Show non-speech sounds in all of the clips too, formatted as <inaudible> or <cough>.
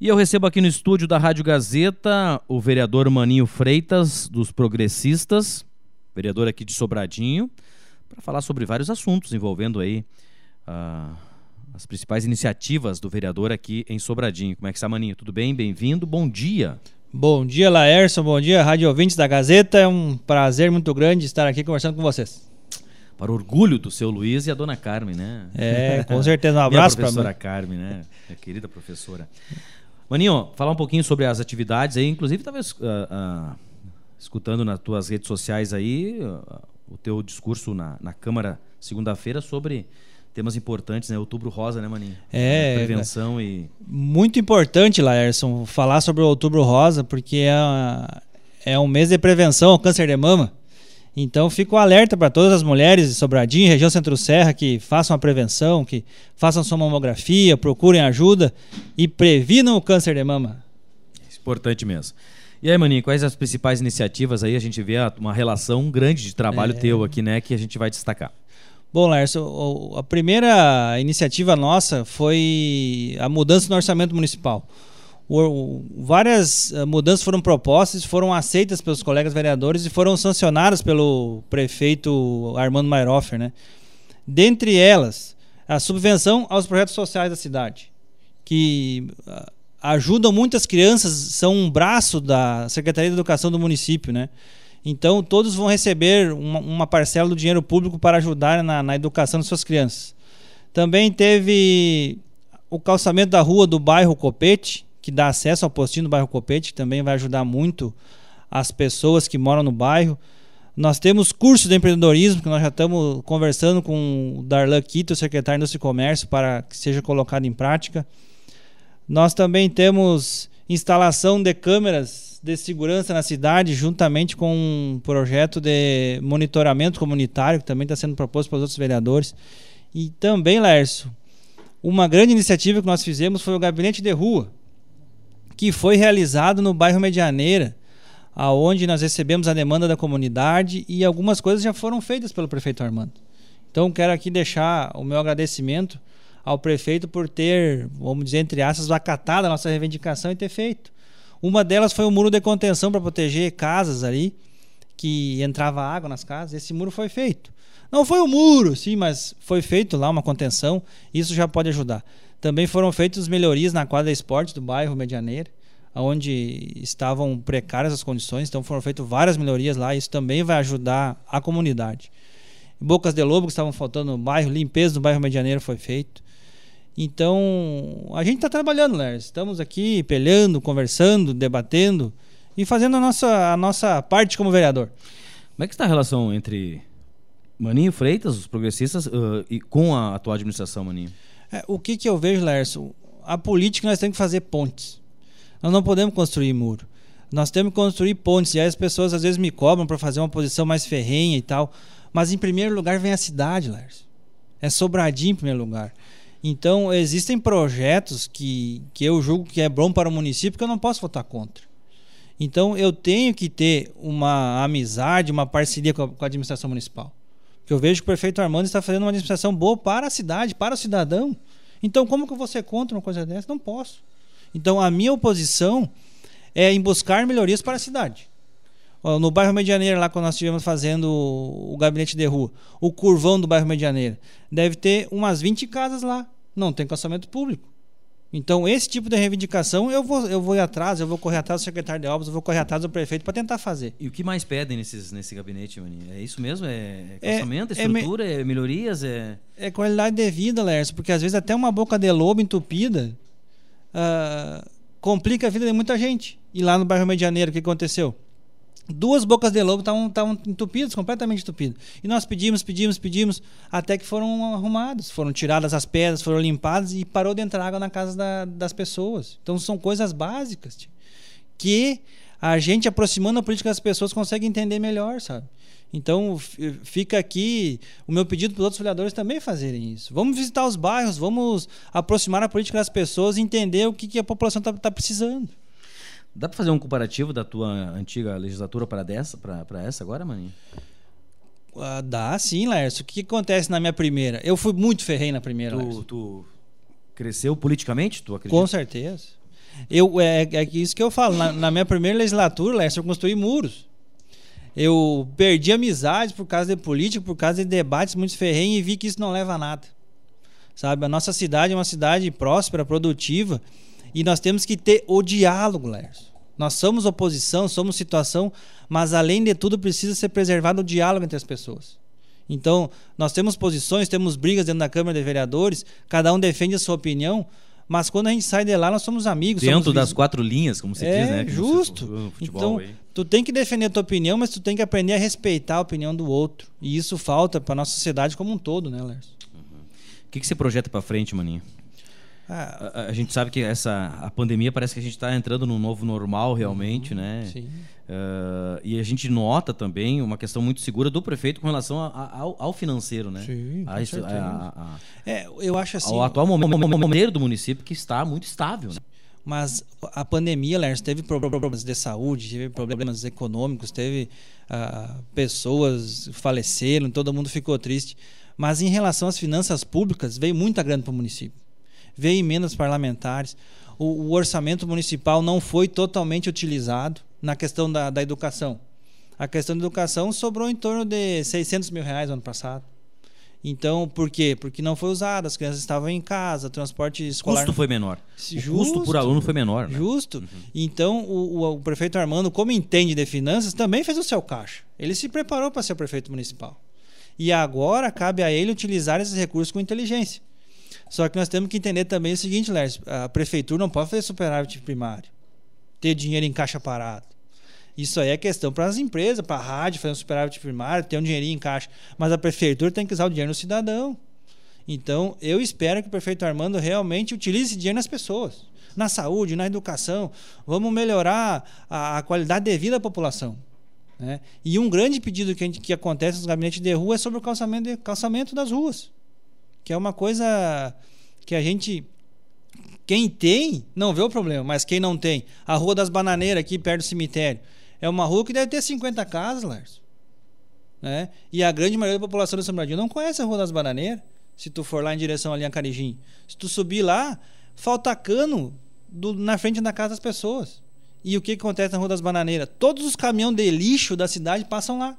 E eu recebo aqui no estúdio da Rádio Gazeta o vereador Maninho Freitas, dos Progressistas, vereador aqui de Sobradinho, para falar sobre vários assuntos envolvendo aí uh, as principais iniciativas do vereador aqui em Sobradinho. Como é que está, Maninho? Tudo bem? Bem-vindo. Bom dia. Bom dia, Laércio. Bom dia, rádio ouvintes da Gazeta. É um prazer muito grande estar aqui conversando com vocês para orgulho do seu Luiz e a dona Carmen, né? É, com <laughs> certeza. Um abraço para a professora Carmen, né? A querida professora. Maninho, falar um pouquinho sobre as atividades aí, inclusive estava uh, uh, escutando nas tuas redes sociais aí uh, o teu discurso na, na Câmara segunda-feira sobre temas importantes, né? Outubro Rosa, né, Maninho? É. Prevenção e. Muito importante, Laerson, falar sobre o Outubro Rosa, porque é, é um mês de prevenção ao câncer de mama. Então fico alerta para todas as mulheres de Sobradinho, região Centro-Serra, que façam a prevenção, que façam sua mamografia, procurem ajuda e previnam o câncer de mama. Importante mesmo. E aí, Maninho, quais as principais iniciativas aí? A gente vê uma relação grande de trabalho é... teu aqui, né, que a gente vai destacar. Bom, Lércio, a primeira iniciativa nossa foi a mudança no orçamento municipal várias eh, mudanças foram propostas, foram aceitas pelos colegas vereadores e foram sancionadas pelo prefeito Armando Mayroffer, né? Dentre elas, a subvenção aos projetos sociais da cidade, que ah, ajudam muitas crianças, são um braço da Secretaria de Educação do município, né? Então, todos vão receber uma, uma parcela do dinheiro público para ajudar na, na educação de suas crianças. Também teve o calçamento da rua do bairro Copete, que dá acesso ao postinho do bairro Copete, que também vai ajudar muito as pessoas que moram no bairro. Nós temos curso de empreendedorismo, que nós já estamos conversando com o Darlan Quito, secretário de Indústria e Comércio, para que seja colocado em prática. Nós também temos instalação de câmeras de segurança na cidade, juntamente com um projeto de monitoramento comunitário, que também está sendo proposto pelos outros vereadores. E também, Lércio, uma grande iniciativa que nós fizemos foi o Gabinete de Rua, que foi realizado no bairro Medianeira, aonde nós recebemos a demanda da comunidade e algumas coisas já foram feitas pelo prefeito Armando. Então quero aqui deixar o meu agradecimento ao prefeito por ter, vamos dizer entre aspas, acatado a nossa reivindicação e ter feito. Uma delas foi o muro de contenção para proteger casas ali, que entrava água nas casas. Esse muro foi feito. Não foi o muro, sim, mas foi feito lá uma contenção. Isso já pode ajudar. Também foram feitas melhorias na quadra esporte do bairro Medianeira, onde estavam precárias as condições, então foram feitas várias melhorias lá, isso também vai ajudar a comunidade. Bocas de Lobo que estavam faltando no bairro, limpeza do bairro Medianeiro foi feito. Então, a gente está trabalhando, Lers. Estamos aqui peleando, conversando, debatendo e fazendo a nossa, a nossa parte como vereador. Como é que está a relação entre Maninho Freitas, os progressistas, uh, e com a atual administração, Maninho? É, o que, que eu vejo, Lerson? A política nós temos que fazer pontes. Nós não podemos construir muro. Nós temos que construir pontes. E aí as pessoas às vezes me cobram para fazer uma posição mais ferrenha e tal. Mas em primeiro lugar vem a cidade, Lerson. É Sobradinho em primeiro lugar. Então existem projetos que, que eu julgo que é bom para o município que eu não posso votar contra. Então eu tenho que ter uma amizade, uma parceria com a, com a administração municipal. Que eu vejo que o prefeito Armando está fazendo uma administração boa para a cidade, para o cidadão. Então, como que você contra uma coisa dessa? Não posso. Então, a minha oposição é em buscar melhorias para a cidade. No bairro Medianeira, lá quando nós estivemos fazendo o gabinete de rua, o curvão do bairro Medianeira, deve ter umas 20 casas lá. Não tem calçamento público. Então, esse tipo de reivindicação eu vou, eu vou ir atrás, eu vou correr atrás do secretário de obras, eu vou correr atrás do prefeito para tentar fazer. E o que mais pedem nesses, nesse gabinete, Mani? É isso mesmo? É, é calçamento, é, estrutura, é, me... é, melhorias? É... é qualidade de vida, Lércio, porque às vezes até uma boca de lobo entupida uh, complica a vida de muita gente. E lá no bairro Medianeiro, o que aconteceu? Duas bocas de lobo estavam entupidas, completamente entupidas. E nós pedimos, pedimos, pedimos, até que foram arrumados, foram tiradas as pedras, foram limpadas e parou de entrar água na casa da, das pessoas. Então são coisas básicas que a gente aproximando a política das pessoas consegue entender melhor, sabe? Então fica aqui o meu pedido para os outros vereadores também fazerem isso. Vamos visitar os bairros, vamos aproximar a política das pessoas e entender o que, que a população está tá precisando. Dá para fazer um comparativo da tua antiga legislatura para dessa, para essa agora, Maninho? Uh, dá sim, Lércio. O que, que, acontece na minha primeira? Eu fui muito ferrei na primeira, tu, tu cresceu politicamente, tu acredita? Com certeza. Eu, é, é isso que eu falo. Na, na minha primeira legislatura, Lércio, eu construí muros. Eu perdi amizades por causa de política, por causa de debates muito ferrenhos e vi que isso não leva a nada. Sabe? A nossa cidade é uma cidade próspera, produtiva e nós temos que ter o diálogo, Lércio. Nós somos oposição, somos situação, mas além de tudo precisa ser preservado o diálogo entre as pessoas. Então, nós temos posições, temos brigas dentro da Câmara de Vereadores, cada um defende a sua opinião, mas quando a gente sai de lá, nós somos amigos. Dentro somos das quatro linhas, como se é, diz, né? Que justo. então, aí. tu tem que defender a tua opinião, mas tu tem que aprender a respeitar a opinião do outro. E isso falta para nossa sociedade como um todo, né, Lércio? Uhum. O que, que você projeta para frente, Maninho? Ah, a, a, gente sabe que essa a pandemia parece que a gente está entrando num novo normal realmente, uhum, né? Sim. Uh, e a gente nota também uma questão muito segura do prefeito com relação a, a, ao, ao, financeiro, né? Sim, a, isso, é, eu acho assim. O atual momento do município que está muito estável. Né? Mas a pandemia, Lércio, teve problemas de saúde, teve problemas econômicos, teve uh, pessoas faleceram, todo mundo ficou triste. Mas em relação às finanças públicas, veio muita grana para o município veio emendas parlamentares. O, o, orçamento municipal não foi totalmente utilizado na questão da, da educação. A questão da educação sobrou em torno de 600 mil reais no ano passado. Então, por quê? Porque não foi usado, as crianças estavam em casa, transporte escolar. O custo foi menor. Justo, o custo por aluno foi menor. Né? Justo. Uhum. Então, o, o, o, prefeito Armando, como entende de finanças, também fez o seu caixa. Ele se preparou para ser prefeito municipal. E agora cabe a ele utilizar esses recursos com inteligência. Só que nós temos que entender também o seguinte, Lércio, a prefeitura não pode fazer superávit primário, ter dinheiro em caixa parado. Isso aí é questão para as empresas, para a rádio fazer um superávit primário, ter um dinheirinho em caixa. Mas a prefeitura tem que usar o dinheiro no cidadão. Então, eu espero que o prefeito Armando realmente utilize esse dinheiro nas pessoas, na saúde, na educação. Vamos melhorar a, a qualidade de vida da população. Né? E um grande pedido que, gente, que acontece nos gabinetes de rua é sobre o calçamento, de, calçamento das ruas que é uma coisa que a gente quem tem não vê o problema, mas quem não tem, a Rua das Bananeiras aqui perto do cemitério, é uma rua que deve ter 50 casas, Lars. Né? E a grande maioria da população de São Bernardino não conhece a Rua das Bananeiras. Se tu for lá em direção ali a Carijim, se tu subir lá, falta cano do, na frente da casa das pessoas. E o que acontece na Rua das Bananeiras? Todos os caminhões de lixo da cidade passam lá.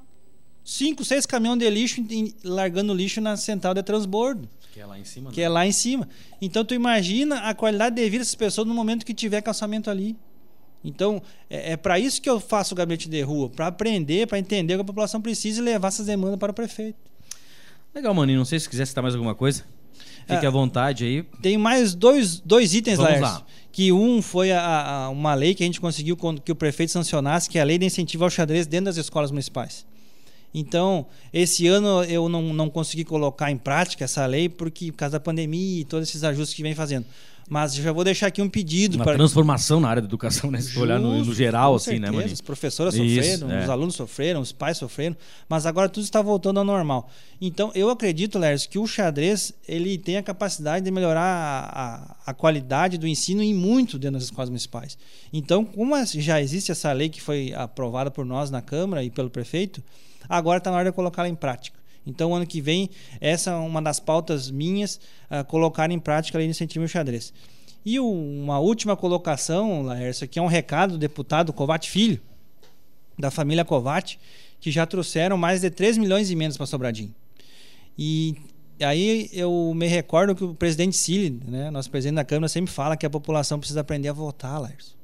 Cinco, seis caminhões de lixo largando lixo na central de transbordo. Que é lá em cima. Que né? é lá em cima. Então tu imagina a qualidade de vida dessas pessoas no momento que tiver calçamento ali. Então, é, é para isso que eu faço o gabinete de rua, para aprender, para entender o que a população precisa e levar essas demandas para o prefeito. Legal, Maninho. Não sei se quiser citar mais alguma coisa. Fique é, à vontade aí. Tem mais dois, dois itens, Vamos lá. Que um foi a, a, uma lei que a gente conseguiu que o prefeito sancionasse, que é a lei de incentivo ao xadrez dentro das escolas municipais. Então, esse ano eu não, não consegui colocar em prática essa lei porque por causa da pandemia e todos esses ajustes que vem fazendo. Mas já vou deixar aqui um pedido. Uma para... transformação na área da educação, né? Se Justo, olhar no, no geral, assim, né, certeza. né, Mani? As professoras Isso, sofreram, é. os alunos sofreram, os pais sofreram, mas agora tudo está voltando ao normal. Então, eu acredito, Lércio, que o xadrez ele tem a capacidade de melhorar a, a, a qualidade do ensino em muito dentro das escolas municipais. Então, como já existe essa lei que foi aprovada por nós na Câmara e pelo prefeito, Agora está na hora de colocá-la em prática. Então, ano que vem, essa é uma das pautas minhas, uh, colocar em prática a lei de incentivo xadrez. E uma última colocação, Laércio, aqui é um recado do deputado Covat Filho, da família Covat, que já trouxeram mais de 3 milhões de emendas para Sobradinho. E aí eu me recordo que o presidente Cili, né, nosso presidente da Câmara, sempre fala que a população precisa aprender a votar, Laércio.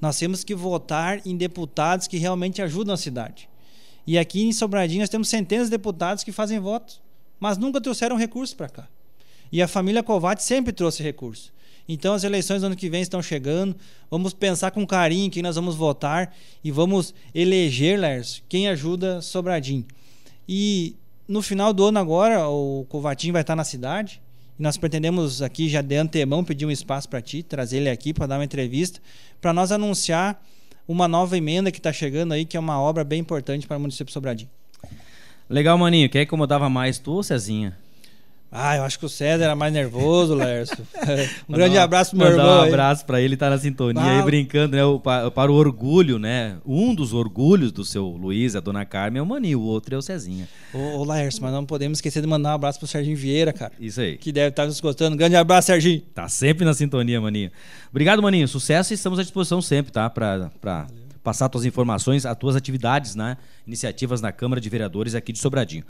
Nós temos que votar em deputados que realmente ajudam a cidade. E aqui em Sobradinho nós temos centenas de deputados que fazem votos, mas nunca trouxeram recursos para cá. E a família Covati sempre trouxe recursos. Então as eleições do ano que vem estão chegando. Vamos pensar com carinho quem nós vamos votar e vamos eleger, Lers, quem ajuda Sobradinho. E no final do ano agora, o Covatinho vai estar na cidade. E nós pretendemos aqui já de antemão pedir um espaço para ti, trazer ele aqui para dar uma entrevista, para nós anunciar uma nova emenda que está chegando aí, que é uma obra bem importante para o município Sobradinho. Legal, Maninho. Quem incomodava mais, tu ou Cezinha? Ah, eu acho que o César era mais nervoso, Lércio. <laughs> <laughs> um grande abraço pro meu irmão. um aí. abraço pra ele, tá na sintonia Ah. aí brincando, né? o- Para o orgulho, né? Um dos orgulhos do seu Luiz, a dona Carmen, é o Maninho, o outro é o Cezinha. Ô, ô Lércio, mas não podemos esquecer de mandar um abraço pro Serginho Vieira, cara. Isso aí. Que deve estar nos gostando. Um grande abraço, Serginho. Tá sempre na sintonia, Maninho. Obrigado, Maninho. Sucesso e estamos à disposição sempre, tá? Pra, pra passar tuas informações, as tuas atividades, né? Iniciativas na Câmara de Vereadores aqui de Sobradinho.